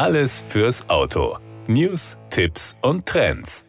Alles fürs Auto. News, Tipps und Trends.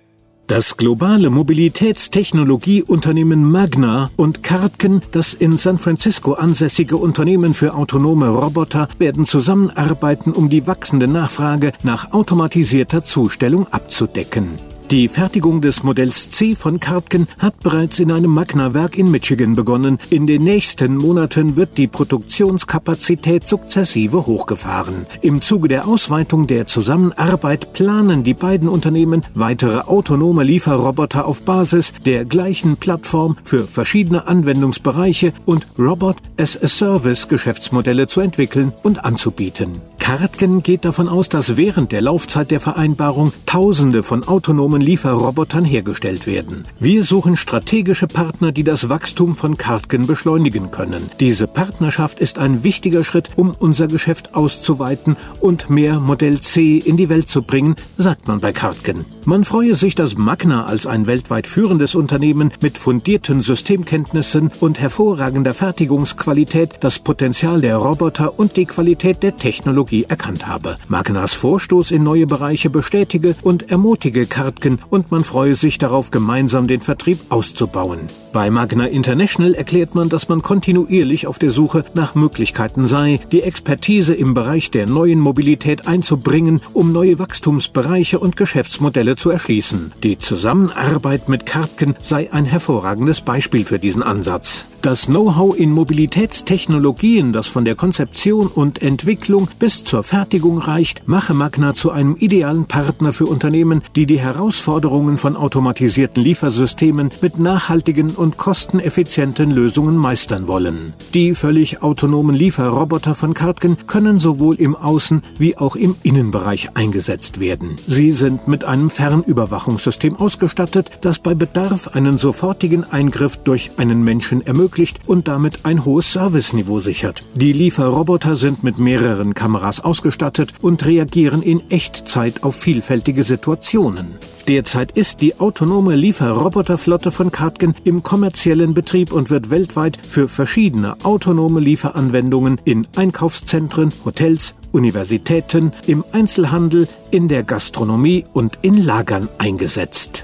Das globale Mobilitätstechnologieunternehmen Magna und Kartken, das in San Francisco ansässige Unternehmen für autonome Roboter, werden zusammenarbeiten, um die wachsende Nachfrage nach automatisierter Zustellung abzudecken. Die Fertigung des Modells C von Kartken hat bereits in einem Magna-Werk in Michigan begonnen. In den nächsten Monaten wird die Produktionskapazität sukzessive hochgefahren. Im Zuge der Ausweitung der Zusammenarbeit planen die beiden Unternehmen, weitere autonome Lieferroboter auf Basis der gleichen Plattform für verschiedene Anwendungsbereiche und Robot as a Service Geschäftsmodelle zu entwickeln und anzubieten. Kartken geht davon aus, dass während der Laufzeit der Vereinbarung Tausende von autonomen Lieferrobotern hergestellt werden. Wir suchen strategische Partner, die das Wachstum von Kartken beschleunigen können. Diese Partnerschaft ist ein wichtiger Schritt, um unser Geschäft auszuweiten und mehr Modell C in die Welt zu bringen, sagt man bei Kartken. Man freue sich, dass Magna als ein weltweit führendes Unternehmen mit fundierten Systemkenntnissen und hervorragender Fertigungsqualität das Potenzial der Roboter und die Qualität der Technologie Erkannt habe. Magnas Vorstoß in neue Bereiche bestätige und ermutige Kartken und man freue sich darauf, gemeinsam den Vertrieb auszubauen. Bei Magna International erklärt man, dass man kontinuierlich auf der Suche nach Möglichkeiten sei, die Expertise im Bereich der neuen Mobilität einzubringen, um neue Wachstumsbereiche und Geschäftsmodelle zu erschließen. Die Zusammenarbeit mit Kartken sei ein hervorragendes Beispiel für diesen Ansatz. Das Know-how in Mobilitätstechnologien, das von der Konzeption und Entwicklung bis zur Fertigung reicht, mache Magna zu einem idealen Partner für Unternehmen, die die Herausforderungen von automatisierten Liefersystemen mit nachhaltigen und kosteneffizienten Lösungen meistern wollen. Die völlig autonomen Lieferroboter von Kartken können sowohl im Außen- wie auch im Innenbereich eingesetzt werden. Sie sind mit einem Fernüberwachungssystem ausgestattet, das bei Bedarf einen sofortigen Eingriff durch einen Menschen ermöglicht ermöglicht und damit ein hohes Serviceniveau sichert. Die Lieferroboter sind mit mehreren Kameras ausgestattet und reagieren in Echtzeit auf vielfältige Situationen. Derzeit ist die autonome Lieferroboterflotte von Kartgen im kommerziellen Betrieb und wird weltweit für verschiedene autonome Lieferanwendungen in Einkaufszentren, Hotels, Universitäten, im Einzelhandel, in der Gastronomie und in Lagern eingesetzt.